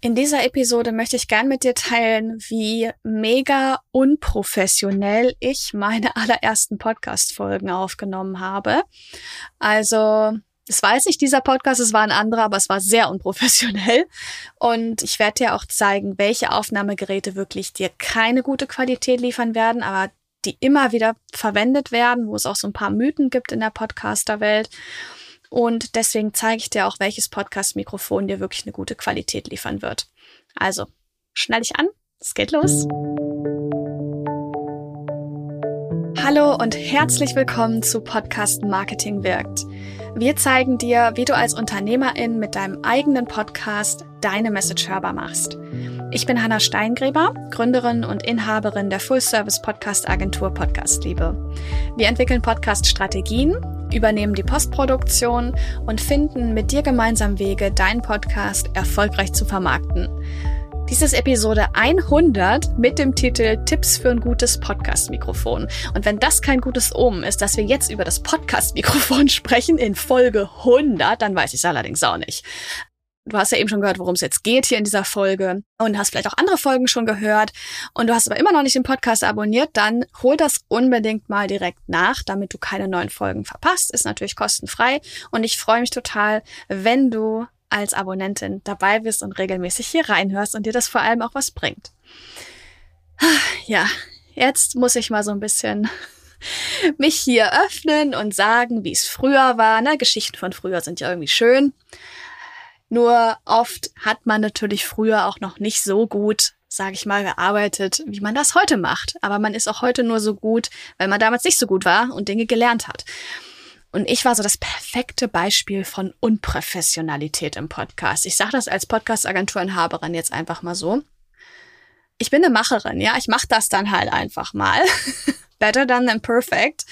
In dieser Episode möchte ich gern mit dir teilen, wie mega unprofessionell ich meine allerersten Podcast-Folgen aufgenommen habe. Also, das weiß ich, dieser Podcast, es war ein anderer, aber es war sehr unprofessionell. Und ich werde dir auch zeigen, welche Aufnahmegeräte wirklich dir keine gute Qualität liefern werden, aber die immer wieder verwendet werden, wo es auch so ein paar Mythen gibt in der Podcaster-Welt. Und deswegen zeige ich dir auch, welches Podcast-Mikrofon dir wirklich eine gute Qualität liefern wird. Also, schnall dich an, es geht los. Hallo und herzlich willkommen zu Podcast Marketing wirkt. Wir zeigen dir, wie du als Unternehmerin mit deinem eigenen Podcast deine Message hörbar machst. Ich bin Hanna Steingräber, Gründerin und Inhaberin der Full-Service-Podcast-Agentur Podcastliebe. Wir entwickeln Podcast-Strategien übernehmen die Postproduktion und finden mit dir gemeinsam Wege, deinen Podcast erfolgreich zu vermarkten. Dies ist Episode 100 mit dem Titel Tipps für ein gutes Podcast-Mikrofon. Und wenn das kein gutes Omen ist, dass wir jetzt über das Podcast-Mikrofon sprechen in Folge 100, dann weiß ich es allerdings auch nicht. Du hast ja eben schon gehört, worum es jetzt geht hier in dieser Folge und hast vielleicht auch andere Folgen schon gehört und du hast aber immer noch nicht den Podcast abonniert, dann hol das unbedingt mal direkt nach, damit du keine neuen Folgen verpasst. Ist natürlich kostenfrei und ich freue mich total, wenn du als Abonnentin dabei bist und regelmäßig hier reinhörst und dir das vor allem auch was bringt. Ja, jetzt muss ich mal so ein bisschen mich hier öffnen und sagen, wie es früher war. Na, Geschichten von früher sind ja irgendwie schön. Nur oft hat man natürlich früher auch noch nicht so gut, sage ich mal, gearbeitet, wie man das heute macht. Aber man ist auch heute nur so gut, weil man damals nicht so gut war und Dinge gelernt hat. Und ich war so das perfekte Beispiel von Unprofessionalität im Podcast. Ich sage das als Podcast-Agenturinhaberin jetzt einfach mal so. Ich bin eine Macherin, ja, ich mache das dann halt einfach mal. Better done than perfect.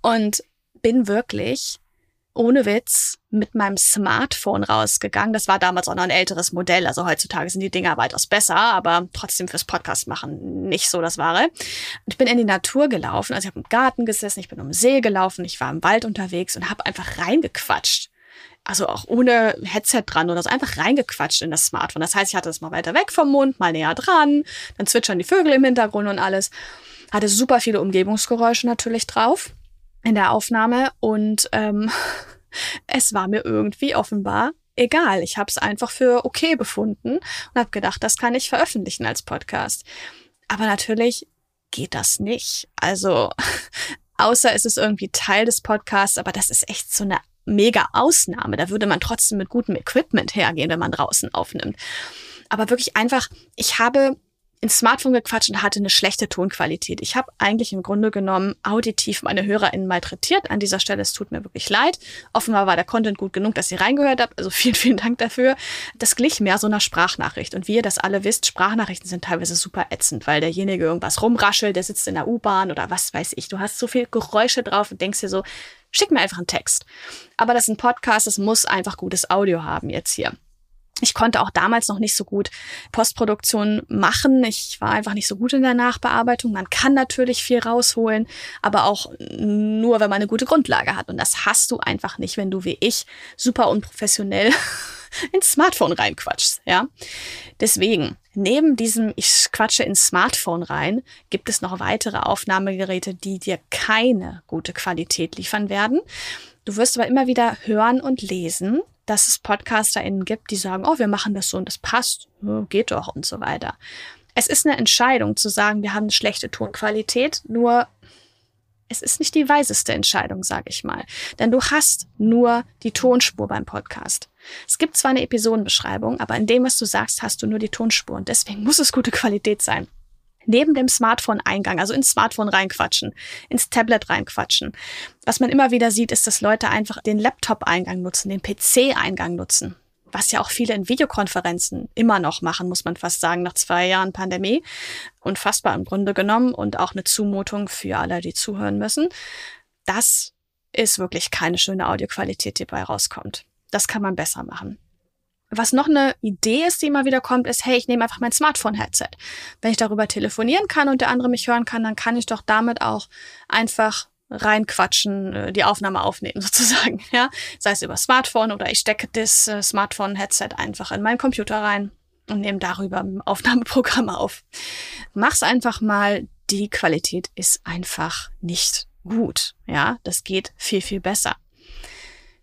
Und bin wirklich ohne Witz mit meinem Smartphone rausgegangen. Das war damals auch noch ein älteres Modell. Also heutzutage sind die Dinger weitaus besser, aber trotzdem fürs Podcast machen nicht so das Wahre. Und ich bin in die Natur gelaufen. Also ich habe im Garten gesessen, ich bin um den See gelaufen, ich war im Wald unterwegs und habe einfach reingequatscht. Also auch ohne Headset dran oder so, einfach reingequatscht in das Smartphone. Das heißt, ich hatte das mal weiter weg vom Mund, mal näher dran, dann zwitschern die Vögel im Hintergrund und alles. Hatte super viele Umgebungsgeräusche natürlich drauf in der Aufnahme und ähm, es war mir irgendwie offenbar egal. Ich habe es einfach für okay befunden und habe gedacht, das kann ich veröffentlichen als Podcast. Aber natürlich geht das nicht. Also außer es ist irgendwie Teil des Podcasts, aber das ist echt so eine mega Ausnahme. Da würde man trotzdem mit gutem Equipment hergehen, wenn man draußen aufnimmt. Aber wirklich einfach, ich habe ins Smartphone gequatscht und hatte eine schlechte Tonqualität. Ich habe eigentlich im Grunde genommen auditiv meine HörerInnen malträtiert. An dieser Stelle, es tut mir wirklich leid. Offenbar war der Content gut genug, dass ihr reingehört habt. Also vielen, vielen Dank dafür. Das glich mehr so einer Sprachnachricht. Und wie ihr das alle wisst, Sprachnachrichten sind teilweise super ätzend, weil derjenige irgendwas rumraschelt, der sitzt in der U-Bahn oder was weiß ich. Du hast so viel Geräusche drauf und denkst dir so, schick mir einfach einen Text. Aber das ist ein Podcast, das muss einfach gutes Audio haben jetzt hier. Ich konnte auch damals noch nicht so gut Postproduktion machen. Ich war einfach nicht so gut in der Nachbearbeitung. Man kann natürlich viel rausholen, aber auch nur, wenn man eine gute Grundlage hat. Und das hast du einfach nicht, wenn du wie ich super unprofessionell ins Smartphone reinquatschst, ja. Deswegen, neben diesem ich quatsche ins Smartphone rein, gibt es noch weitere Aufnahmegeräte, die dir keine gute Qualität liefern werden. Du wirst aber immer wieder hören und lesen, dass es PodcasterInnen gibt, die sagen, oh, wir machen das so und das passt, geht doch und so weiter. Es ist eine Entscheidung zu sagen, wir haben eine schlechte Tonqualität, nur es ist nicht die weiseste Entscheidung, sage ich mal. Denn du hast nur die Tonspur beim Podcast. Es gibt zwar eine Episodenbeschreibung, aber in dem, was du sagst, hast du nur die Tonspur und deswegen muss es gute Qualität sein neben dem Smartphone-Eingang, also ins Smartphone reinquatschen, ins Tablet reinquatschen. Was man immer wieder sieht, ist, dass Leute einfach den Laptop-Eingang nutzen, den PC-Eingang nutzen. Was ja auch viele in Videokonferenzen immer noch machen, muss man fast sagen, nach zwei Jahren Pandemie. Unfassbar im Grunde genommen und auch eine Zumutung für alle, die zuhören müssen. Das ist wirklich keine schöne Audioqualität, die dabei rauskommt. Das kann man besser machen. Was noch eine Idee ist, die immer wieder kommt, ist, hey, ich nehme einfach mein Smartphone-Headset. Wenn ich darüber telefonieren kann und der andere mich hören kann, dann kann ich doch damit auch einfach reinquatschen, äh, die Aufnahme aufnehmen sozusagen, ja. Sei es über Smartphone oder ich stecke das äh, Smartphone-Headset einfach in meinen Computer rein und nehme darüber im Aufnahmeprogramm auf. Mach's einfach mal. Die Qualität ist einfach nicht gut. Ja, das geht viel, viel besser.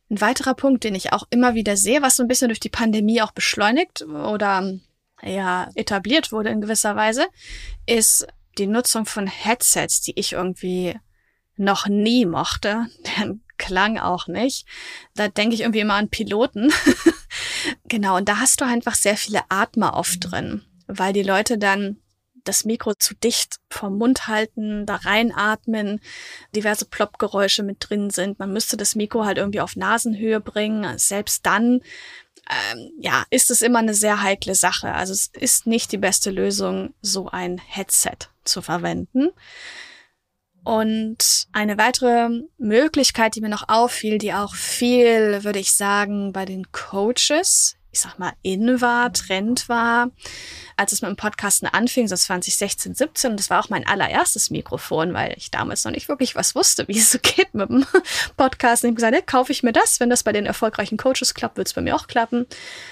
Ein weiterer Punkt, den ich auch immer wieder sehe, was so ein bisschen durch die Pandemie auch beschleunigt oder ja etabliert wurde in gewisser Weise, ist die Nutzung von Headsets, die ich irgendwie noch nie mochte. Deren Klang auch nicht. Da denke ich irgendwie immer an Piloten. genau, und da hast du einfach sehr viele Atmer oft drin, weil die Leute dann das Mikro zu dicht vom Mund halten, da reinatmen, diverse Ploppgeräusche mit drin sind. Man müsste das Mikro halt irgendwie auf Nasenhöhe bringen. Selbst dann, ähm, ja, ist es immer eine sehr heikle Sache. Also es ist nicht die beste Lösung, so ein Headset zu verwenden. Und eine weitere Möglichkeit, die mir noch auffiel, die auch viel, würde ich sagen, bei den Coaches ich sag mal, in war, Trend war. Als es mit dem Podcasten anfing, so 2016, 17, und das war auch mein allererstes Mikrofon, weil ich damals noch nicht wirklich was wusste, wie es so geht mit dem Podcasten. Ich habe gesagt, ja, kaufe ich mir das. Wenn das bei den erfolgreichen Coaches klappt, wird es bei mir auch klappen.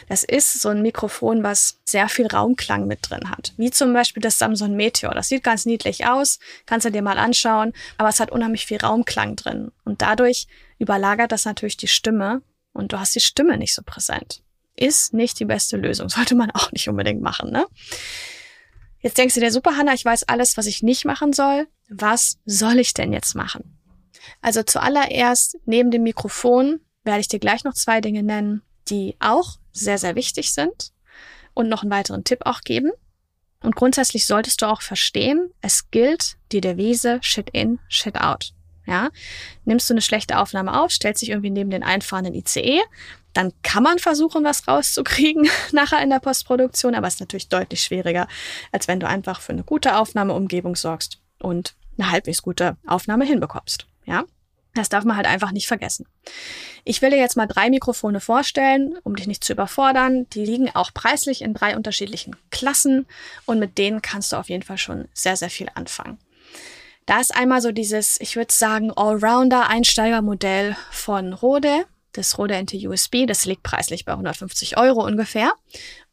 Das ist so ein Mikrofon, was sehr viel Raumklang mit drin hat. Wie zum Beispiel das Samsung Meteor. Das sieht ganz niedlich aus, kannst du dir mal anschauen, aber es hat unheimlich viel Raumklang drin. Und dadurch überlagert das natürlich die Stimme und du hast die Stimme nicht so präsent ist nicht die beste Lösung. Sollte man auch nicht unbedingt machen, ne? Jetzt denkst du dir, super, Hanna, ich weiß alles, was ich nicht machen soll. Was soll ich denn jetzt machen? Also zuallererst, neben dem Mikrofon werde ich dir gleich noch zwei Dinge nennen, die auch sehr, sehr wichtig sind und noch einen weiteren Tipp auch geben. Und grundsätzlich solltest du auch verstehen, es gilt die Devise Shit in, Shit out. Ja, nimmst du eine schlechte Aufnahme auf, stellst dich irgendwie neben den einfahrenden ICE, dann kann man versuchen, was rauszukriegen nachher in der Postproduktion, aber es ist natürlich deutlich schwieriger, als wenn du einfach für eine gute Aufnahmeumgebung sorgst und eine halbwegs gute Aufnahme hinbekommst. Ja, das darf man halt einfach nicht vergessen. Ich will dir jetzt mal drei Mikrofone vorstellen, um dich nicht zu überfordern. Die liegen auch preislich in drei unterschiedlichen Klassen und mit denen kannst du auf jeden Fall schon sehr, sehr viel anfangen. Da ist einmal so dieses, ich würde sagen, Allrounder-Einsteigermodell von Rode das Rode NT USB, das liegt preislich bei 150 Euro ungefähr.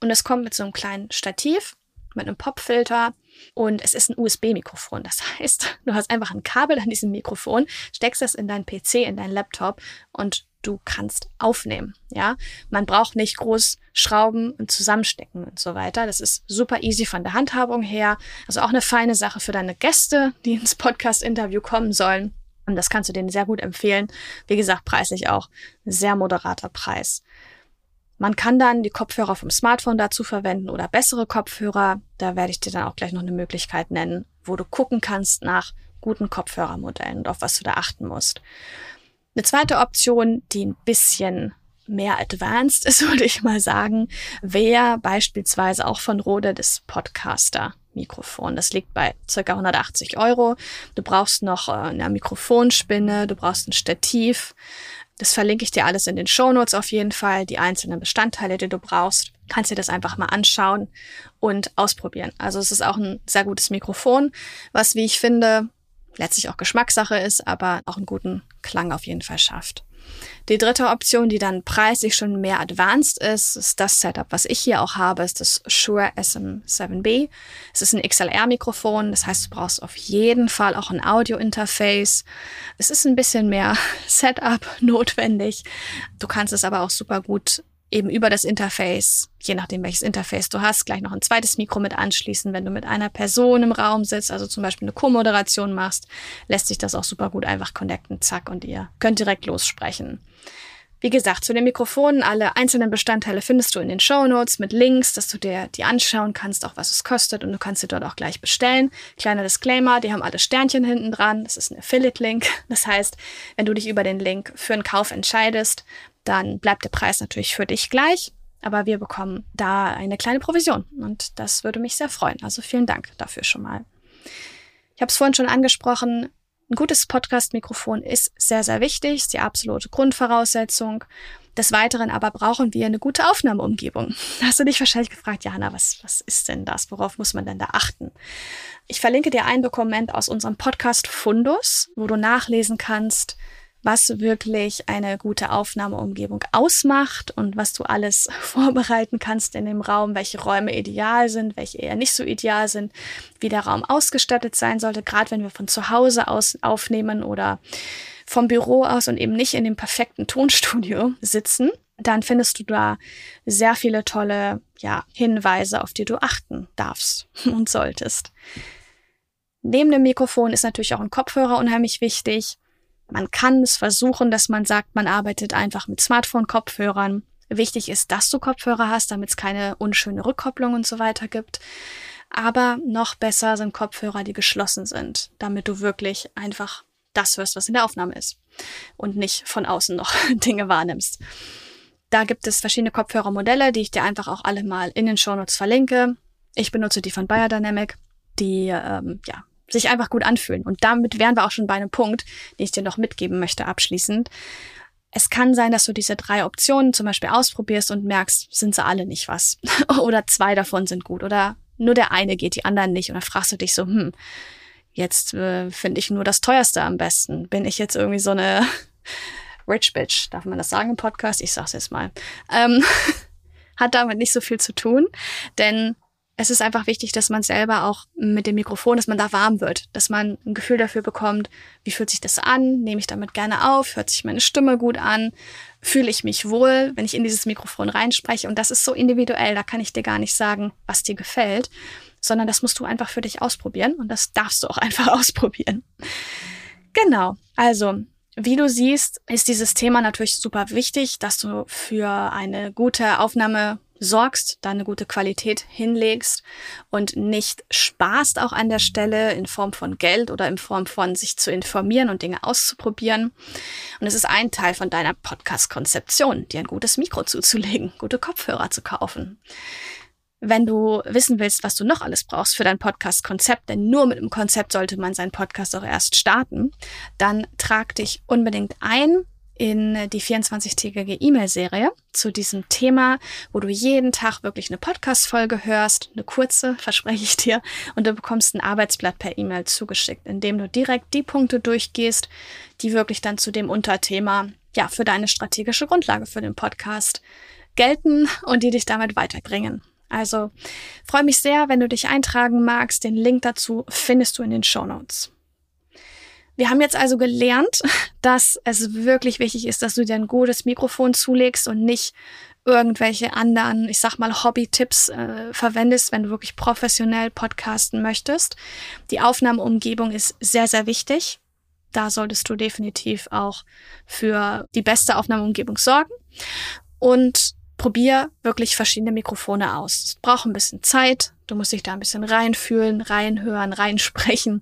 Und es kommt mit so einem kleinen Stativ, mit einem Popfilter und es ist ein USB-Mikrofon. Das heißt, du hast einfach ein Kabel an diesem Mikrofon, steckst das in deinen PC, in deinen Laptop und du kannst aufnehmen. Ja, man braucht nicht groß schrauben und zusammenstecken und so weiter. Das ist super easy von der Handhabung her. Also auch eine feine Sache für deine Gäste, die ins Podcast-Interview kommen sollen. Und das kannst du denen sehr gut empfehlen. Wie gesagt, preislich auch sehr moderater Preis. Man kann dann die Kopfhörer vom Smartphone dazu verwenden oder bessere Kopfhörer. Da werde ich dir dann auch gleich noch eine Möglichkeit nennen, wo du gucken kannst nach guten Kopfhörermodellen und auf was du da achten musst. Eine zweite Option, die ein bisschen mehr advanced ist, würde ich mal sagen, wäre beispielsweise auch von Rode das Podcaster. Mikrofon. Das liegt bei circa 180 Euro. Du brauchst noch äh, eine Mikrofonspinne, du brauchst ein Stativ. Das verlinke ich dir alles in den Shownotes auf jeden Fall, die einzelnen Bestandteile, die du brauchst. Kannst dir das einfach mal anschauen und ausprobieren. Also es ist auch ein sehr gutes Mikrofon, was, wie ich finde, letztlich auch Geschmackssache ist, aber auch einen guten Klang auf jeden Fall schafft. Die dritte Option, die dann preislich schon mehr advanced ist, ist das Setup, was ich hier auch habe, ist das Shure SM7B. Es ist ein XLR-Mikrofon, das heißt, du brauchst auf jeden Fall auch ein Audio-Interface. Es ist ein bisschen mehr Setup notwendig. Du kannst es aber auch super gut eben über das Interface, je nachdem welches Interface du hast, gleich noch ein zweites Mikro mit anschließen. Wenn du mit einer Person im Raum sitzt, also zum Beispiel eine Co-Moderation machst, lässt sich das auch super gut einfach connecten, zack, und ihr könnt direkt lossprechen. Wie gesagt, zu den Mikrofonen, alle einzelnen Bestandteile findest du in den Show Notes mit Links, dass du dir die anschauen kannst, auch was es kostet und du kannst sie dort auch gleich bestellen. Kleiner Disclaimer, die haben alle Sternchen hinten dran. Das ist ein Affiliate-Link. Das heißt, wenn du dich über den Link für einen Kauf entscheidest, dann bleibt der Preis natürlich für dich gleich, aber wir bekommen da eine kleine Provision und das würde mich sehr freuen. Also vielen Dank dafür schon mal. Ich habe es vorhin schon angesprochen, ein gutes Podcast-Mikrofon ist sehr, sehr wichtig, ist die absolute Grundvoraussetzung. Des Weiteren aber brauchen wir eine gute Aufnahmeumgebung. Hast du dich wahrscheinlich gefragt, Jana, was, was ist denn das? Worauf muss man denn da achten? Ich verlinke dir ein Dokument aus unserem Podcast Fundus, wo du nachlesen kannst, was wirklich eine gute Aufnahmeumgebung ausmacht und was du alles vorbereiten kannst in dem Raum, welche Räume ideal sind, welche eher nicht so ideal sind, wie der Raum ausgestattet sein sollte, gerade wenn wir von zu Hause aus aufnehmen oder vom Büro aus und eben nicht in dem perfekten Tonstudio sitzen, dann findest du da sehr viele tolle ja, Hinweise, auf die du achten darfst und solltest. Neben dem Mikrofon ist natürlich auch ein Kopfhörer unheimlich wichtig. Man kann es versuchen, dass man sagt, man arbeitet einfach mit Smartphone-Kopfhörern. Wichtig ist, dass du Kopfhörer hast, damit es keine unschöne Rückkopplung und so weiter gibt. Aber noch besser sind Kopfhörer, die geschlossen sind, damit du wirklich einfach das hörst, was in der Aufnahme ist und nicht von außen noch Dinge wahrnimmst. Da gibt es verschiedene Kopfhörermodelle, die ich dir einfach auch alle mal in den Shownotes verlinke. Ich benutze die von Biodynamic, die ähm, ja, sich einfach gut anfühlen. Und damit wären wir auch schon bei einem Punkt, den ich dir noch mitgeben möchte abschließend. Es kann sein, dass du diese drei Optionen zum Beispiel ausprobierst und merkst, sind sie alle nicht was. oder zwei davon sind gut. Oder nur der eine geht, die anderen nicht. Und dann fragst du dich so, hm, Jetzt äh, finde ich nur das teuerste am besten. Bin ich jetzt irgendwie so eine Rich Bitch? Darf man das sagen im Podcast? Ich sag's jetzt mal. Ähm, hat damit nicht so viel zu tun, denn es ist einfach wichtig, dass man selber auch mit dem Mikrofon, dass man da warm wird, dass man ein Gefühl dafür bekommt, wie fühlt sich das an, nehme ich damit gerne auf, hört sich meine Stimme gut an, fühle ich mich wohl, wenn ich in dieses Mikrofon reinspreche. Und das ist so individuell, da kann ich dir gar nicht sagen, was dir gefällt sondern das musst du einfach für dich ausprobieren und das darfst du auch einfach ausprobieren. Genau, also wie du siehst, ist dieses Thema natürlich super wichtig, dass du für eine gute Aufnahme sorgst, da eine gute Qualität hinlegst und nicht sparst auch an der Stelle in Form von Geld oder in Form von sich zu informieren und Dinge auszuprobieren. Und es ist ein Teil von deiner Podcast-Konzeption, dir ein gutes Mikro zuzulegen, gute Kopfhörer zu kaufen. Wenn du wissen willst, was du noch alles brauchst für dein Podcast-Konzept, denn nur mit dem Konzept sollte man seinen Podcast auch erst starten, dann trag dich unbedingt ein in die 24-tägige E-Mail-Serie zu diesem Thema, wo du jeden Tag wirklich eine Podcast-Folge hörst, eine kurze, verspreche ich dir, und du bekommst ein Arbeitsblatt per E-Mail zugeschickt, in dem du direkt die Punkte durchgehst, die wirklich dann zu dem Unterthema, ja, für deine strategische Grundlage für den Podcast gelten und die dich damit weiterbringen. Also freue mich sehr, wenn du dich eintragen magst. Den Link dazu findest du in den Show Notes. Wir haben jetzt also gelernt, dass es wirklich wichtig ist, dass du dir ein gutes Mikrofon zulegst und nicht irgendwelche anderen, ich sag mal, Hobby-Tipps äh, verwendest, wenn du wirklich professionell podcasten möchtest. Die Aufnahmeumgebung ist sehr, sehr wichtig. Da solltest du definitiv auch für die beste Aufnahmeumgebung sorgen. Und probier wirklich verschiedene Mikrofone aus. Es braucht ein bisschen Zeit. Du musst dich da ein bisschen reinfühlen, reinhören, reinsprechen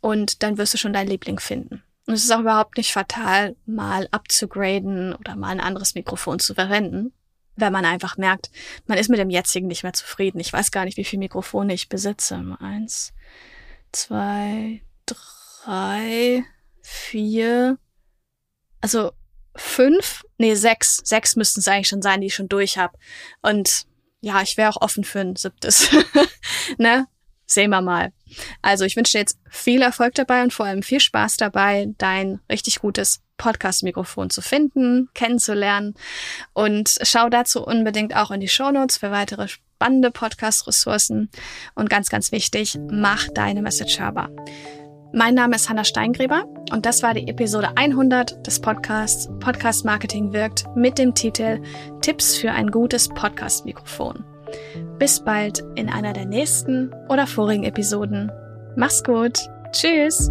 und dann wirst du schon dein Liebling finden. Und es ist auch überhaupt nicht fatal, mal abzugraden oder mal ein anderes Mikrofon zu verwenden, wenn man einfach merkt, man ist mit dem jetzigen nicht mehr zufrieden. Ich weiß gar nicht, wie viele Mikrofone ich besitze. Eins, zwei, drei, vier. Also fünf, nee, sechs, sechs müssten es eigentlich schon sein, die ich schon durch habe. Und ja, ich wäre auch offen für ein siebtes. ne? Sehen wir mal. Also ich wünsche dir jetzt viel Erfolg dabei und vor allem viel Spaß dabei, dein richtig gutes Podcast-Mikrofon zu finden, kennenzulernen. Und schau dazu unbedingt auch in die Shownotes für weitere spannende Podcast-Ressourcen. Und ganz, ganz wichtig, mach deine Message hörbar. Mein Name ist Hanna Steingräber und das war die Episode 100 des Podcasts Podcast Marketing wirkt mit dem Titel Tipps für ein gutes Podcast-Mikrofon. Bis bald in einer der nächsten oder vorigen Episoden. Mach's gut. Tschüss.